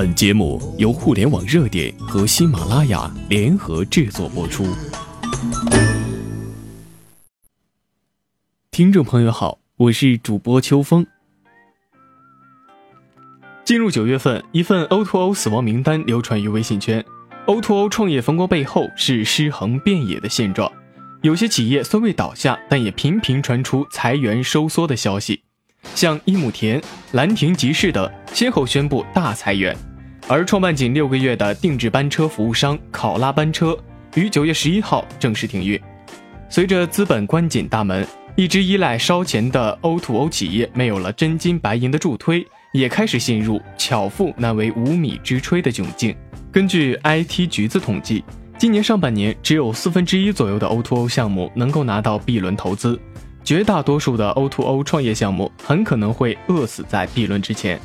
本节目由互联网热点和喜马拉雅联合制作播出。听众朋友好，我是主播秋风。进入九月份，一份 O2O o 死亡名单流传于微信圈。O2O 创业风光背后是尸横遍野的现状，有些企业虽未倒下，但也频频传出裁员收缩的消息。像一亩田、兰亭集市等先后宣布大裁员，而创办仅六个月的定制班车服务商考拉班车于九月十一号正式停运。随着资本关紧大门，一直依赖烧钱的 O2O 企业没有了真金白银的助推，也开始陷入巧妇难为无米之炊的窘境。根据 IT 橘子统计，今年上半年只有四分之一左右的 O2O 项目能够拿到 B 轮投资。绝大多数的 O2O 创业项目很可能会饿死在 B 轮之前。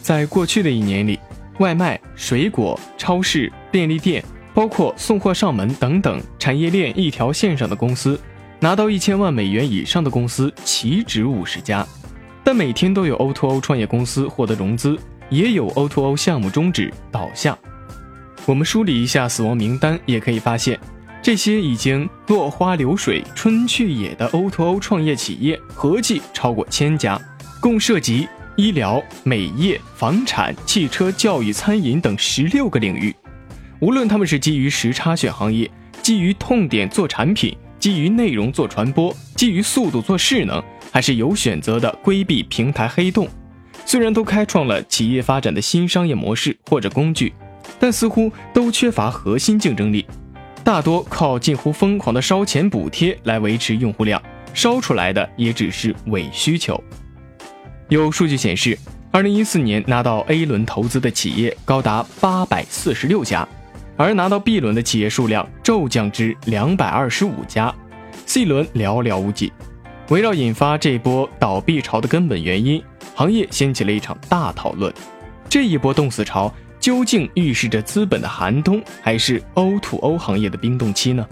在过去的一年里，外卖、水果、超市、便利店，包括送货上门等等产业链一条线上的公司，拿到一千万美元以上的公司岂止五十家。但每天都有 O2O 创业公司获得融资，也有 O2O 项目终止倒下。我们梳理一下死亡名单，也可以发现。这些已经落花流水、春去也的 O2O 创业企业合计超过千家，共涉及医疗、美业、房产、汽车、教育、餐饮等十六个领域。无论他们是基于时差选行业、基于痛点做产品、基于内容做传播、基于速度做势能，还是有选择的规避平台黑洞，虽然都开创了企业发展的新商业模式或者工具，但似乎都缺乏核心竞争力。大多靠近乎疯狂的烧钱补贴来维持用户量，烧出来的也只是伪需求。有数据显示，二零一四年拿到 A 轮投资的企业高达八百四十六家，而拿到 B 轮的企业数量骤降至两百二十五家，C 轮寥寥无几。围绕引发这波倒闭潮的根本原因，行业掀起了一场大讨论。这一波冻死潮。究竟预示着资本的寒冬，还是 O2O 行业的冰冻期呢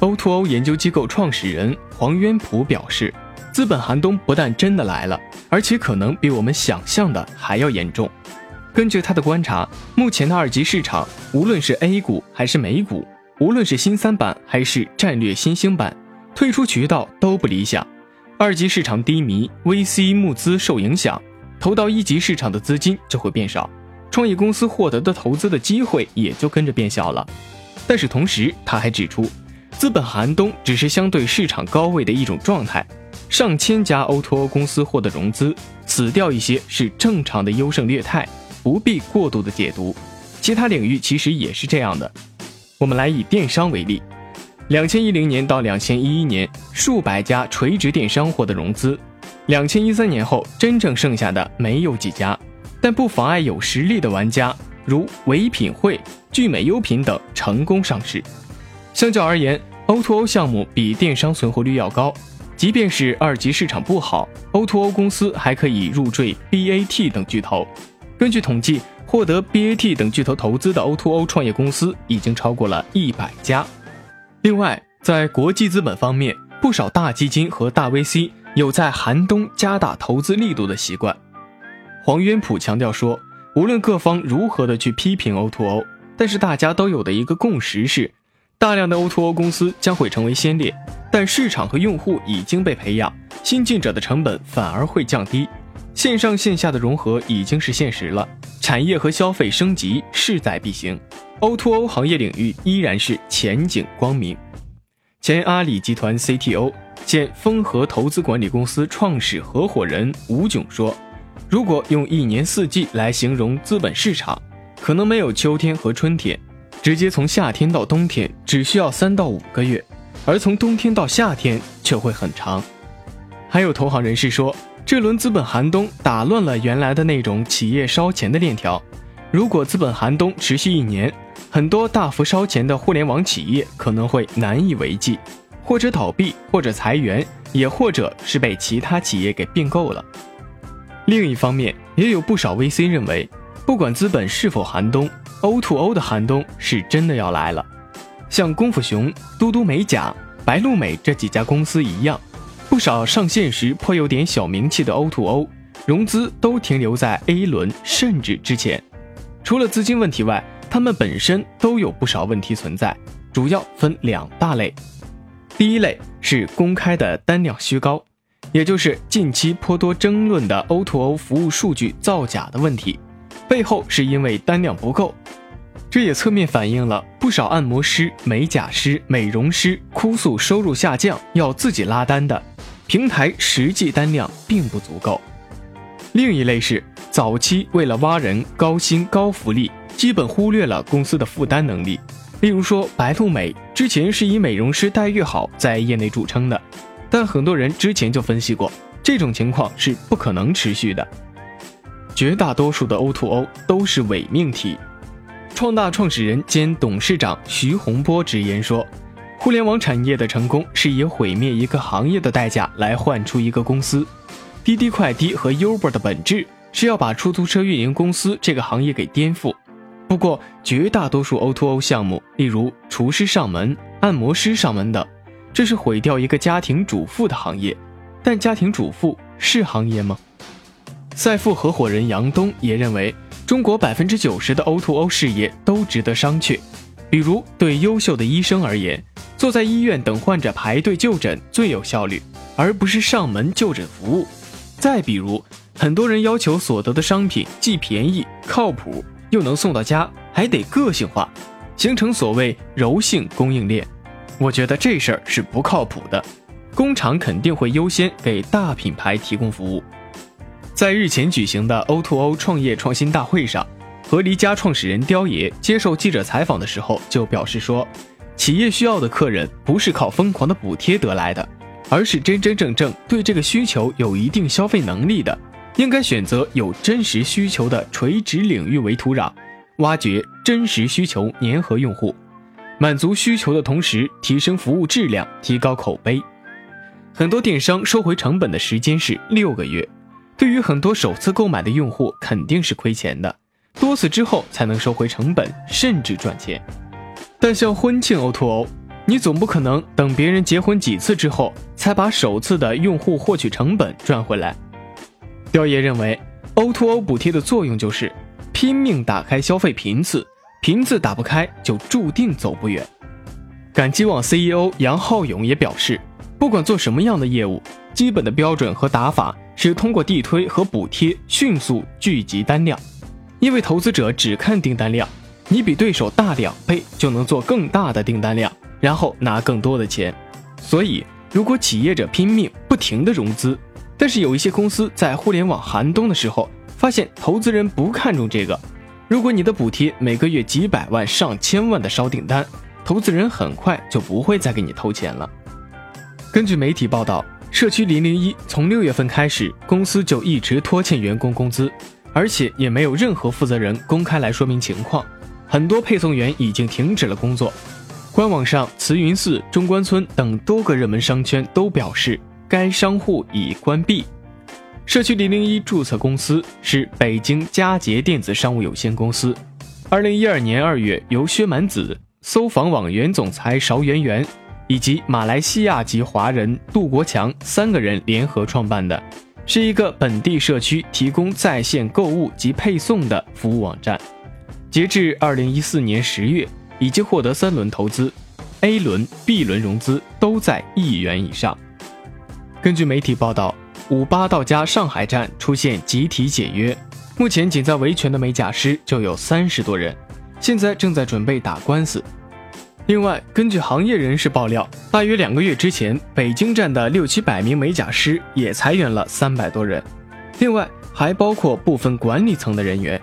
？O2O 研究机构创始人黄渊普表示，资本寒冬不但真的来了，而且可能比我们想象的还要严重。根据他的观察，目前的二级市场，无论是 A 股还是美股，无论是新三板还是战略新兴板，退出渠道都不理想。二级市场低迷，VC 募资受影响，投到一级市场的资金就会变少。创业公司获得的投资的机会也就跟着变小了，但是同时他还指出，资本寒冬只是相对市场高位的一种状态，上千家 O2O 公司获得融资，死掉一些是正常的优胜劣汰，不必过度的解读。其他领域其实也是这样的。我们来以电商为例，两千一零年到两千一一年，数百家垂直电商获得融资，两千一三年后真正剩下的没有几家。但不妨碍有实力的玩家，如唯品会、聚美优品等成功上市。相较而言，O2O 项目比电商存活率要高。即便是二级市场不好，O2O 公司还可以入赘 BAT 等巨头。根据统计，获得 BAT 等巨头投资的 O2O 创业公司已经超过了一百家。另外，在国际资本方面，不少大基金和大 VC 有在寒冬加大投资力度的习惯。黄渊普强调说，无论各方如何的去批评 O2O，但是大家都有的一个共识是，大量的 O2O 公司将会成为先烈，但市场和用户已经被培养，新进者的成本反而会降低，线上线下的融合已经是现实了，产业和消费升级势在必行，O2O 行业领域依然是前景光明。前阿里集团 CTO、现丰和投资管理公司创始合伙人吴炯说。如果用一年四季来形容资本市场，可能没有秋天和春天，直接从夏天到冬天只需要三到五个月，而从冬天到夏天却会很长。还有投行人士说，这轮资本寒冬打乱了原来的那种企业烧钱的链条。如果资本寒冬持续一年，很多大幅烧钱的互联网企业可能会难以为继，或者倒闭，或者裁员，也或者是被其他企业给并购了。另一方面，也有不少 VC 认为，不管资本是否寒冬，O2O 的寒冬是真的要来了。像功夫熊、嘟嘟美甲、白鹿美这几家公司一样，不少上线时颇有点小名气的 O2O，融资都停留在 A 轮甚至之前。除了资金问题外，他们本身都有不少问题存在，主要分两大类。第一类是公开的单量虚高，也就是近期颇多争论的 O2O 服务数据造假的问题，背后是因为单量不够。这也侧面反映了不少按摩师、美甲师、美容师哭诉收入下降，要自己拉单的，平台实际单量并不足够。另一类是早期为了挖人、高薪高福利，基本忽略了公司的负担能力。例如说，白鹿美之前是以美容师待遇好在业内著称的，但很多人之前就分析过，这种情况是不可能持续的。绝大多数的 O2O 都是伪命题。创大创始人兼董事长徐洪波直言说：“互联网产业的成功是以毁灭一个行业的代价来换出一个公司。滴滴快滴和 Uber 的本质是要把出租车运营公司这个行业给颠覆。不过，绝大多数 O2O 项目，例如厨师上门、按摩师上门等，这是毁掉一个家庭主妇的行业。但家庭主妇是行业吗？”赛富合伙人杨东也认为。中国百分之九十的 O2O 事业都值得商榷，比如对优秀的医生而言，坐在医院等患者排队就诊最有效率，而不是上门就诊服务。再比如，很多人要求所得的商品既便宜、靠谱，又能送到家，还得个性化，形成所谓柔性供应链。我觉得这事儿是不靠谱的，工厂肯定会优先给大品牌提供服务。在日前举行的 O2O 创业创新大会上，和离家创始人刁爷接受记者采访的时候就表示说，企业需要的客人不是靠疯狂的补贴得来的，而是真真正正对这个需求有一定消费能力的，应该选择有真实需求的垂直领域为土壤，挖掘真实需求粘合用户，满足需求的同时提升服务质量，提高口碑。很多电商收回成本的时间是六个月。对于很多首次购买的用户，肯定是亏钱的，多次之后才能收回成本，甚至赚钱。但像婚庆 O2O，O，你总不可能等别人结婚几次之后，才把首次的用户获取成本赚回来。刁爷认为，O2O 补贴的作用就是拼命打开消费频次，频次打不开就注定走不远。赶集网 CEO 杨浩勇也表示，不管做什么样的业务，基本的标准和打法。是通过地推和补贴迅速聚集单量，因为投资者只看订单量，你比对手大两倍就能做更大的订单量，然后拿更多的钱。所以，如果企业者拼命不停的融资，但是有一些公司在互联网寒冬的时候，发现投资人不看重这个，如果你的补贴每个月几百万上千万的烧订单，投资人很快就不会再给你投钱了。根据媒体报道。社区零零一从六月份开始，公司就一直拖欠员工工资，而且也没有任何负责人公开来说明情况。很多配送员已经停止了工作。官网上，慈云寺、中关村等多个热门商圈都表示该商户已关闭。社区零零一注册公司是北京佳捷电子商务有限公司，二零一二年二月由薛蛮子、搜房网原总裁邵媛媛。以及马来西亚籍华人杜国强三个人联合创办的，是一个本地社区提供在线购物及配送的服务网站。截至二零一四年十月，已经获得三轮投资，A 轮、B 轮融资都在亿元以上。根据媒体报道，五八到家上海站出现集体解约，目前仅在维权的美甲师就有三十多人，现在正在准备打官司。另外，根据行业人士爆料，大约两个月之前，北京站的六七百名美甲师也裁员了三百多人，另外还包括部分管理层的人员。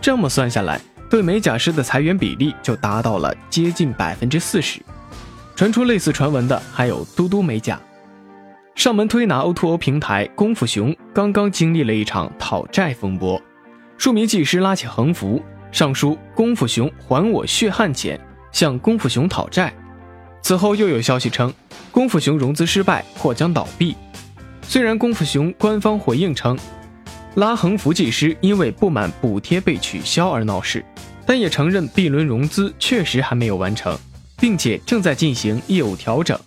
这么算下来，对美甲师的裁员比例就达到了接近百分之四十。传出类似传闻的还有嘟嘟美甲。上门推拿 O2O 平台功夫熊刚刚经历了一场讨债风波，数名技师拉起横幅，上书“功夫熊还我血汗钱”。向功夫熊讨债，此后又有消息称，功夫熊融资失败或将倒闭。虽然功夫熊官方回应称，拉横幅技师因为不满补贴被取消而闹事，但也承认 B 轮融资确实还没有完成，并且正在进行业务调整。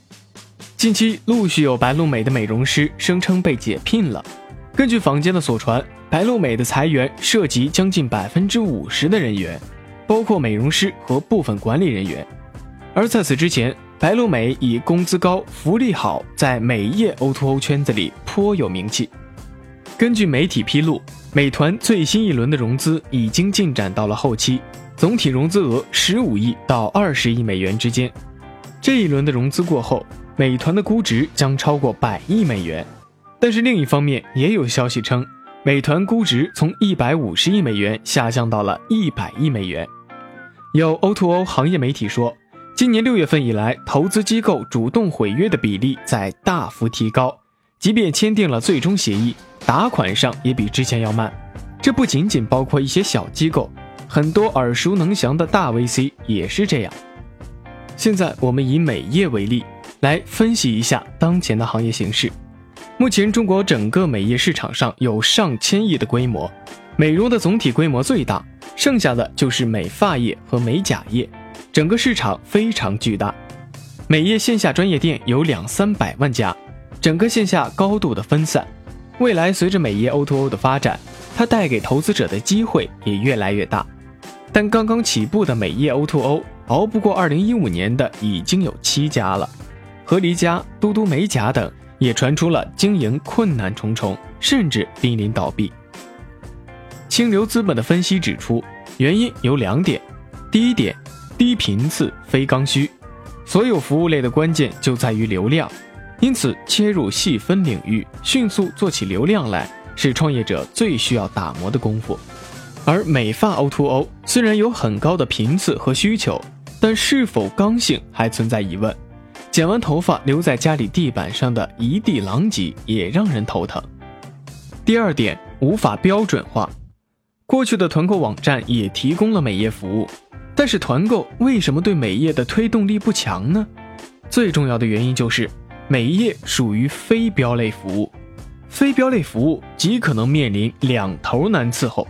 近期陆续有白鹿美的美容师声称被解聘了。根据坊间的所传，白露美的裁员涉及将近百分之五十的人员，包括美容师和部分管理人员。而在此之前，白露美以工资高、福利好，在美业 O2O 圈子里颇有名气。根据媒体披露，美团最新一轮的融资已经进展到了后期，总体融资额十五亿到二十亿美元之间。这一轮的融资过后，美团的估值将超过百亿美元。但是另一方面，也有消息称，美团估值从一百五十亿美元下降到了一百亿美元。有 O2O 行业媒体说。今年六月份以来，投资机构主动毁约的比例在大幅提高，即便签订了最终协议，打款上也比之前要慢。这不仅仅包括一些小机构，很多耳熟能详的大 VC 也是这样。现在我们以美业为例，来分析一下当前的行业形势。目前中国整个美业市场上有上千亿的规模，美容的总体规模最大，剩下的就是美发业和美甲业。整个市场非常巨大，美业线下专业店有两三百万家，整个线下高度的分散。未来随着美业 O2O 的发展，它带给投资者的机会也越来越大。但刚刚起步的美业 O2O，熬不过2015年的已经有七家了，和离家、嘟嘟美甲等也传出了经营困难重重，甚至濒临倒闭。清流资本的分析指出，原因有两点，第一点。低频次非刚需，所有服务类的关键就在于流量，因此切入细分领域，迅速做起流量来，是创业者最需要打磨的功夫。而美发 O2O 虽然有很高的频次和需求，但是否刚性还存在疑问。剪完头发留在家里地板上的一地狼藉也让人头疼。第二点，无法标准化，过去的团购网站也提供了美业服务。但是团购为什么对美业的推动力不强呢？最重要的原因就是美业属于非标类服务，非标类服务极可能面临两头难伺候，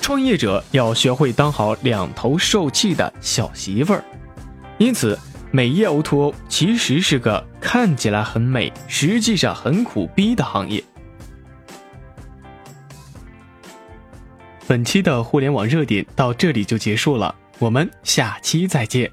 创业者要学会当好两头受气的小媳妇儿。因此，美业 O2O 其实是个看起来很美，实际上很苦逼的行业。本期的互联网热点到这里就结束了。我们下期再见。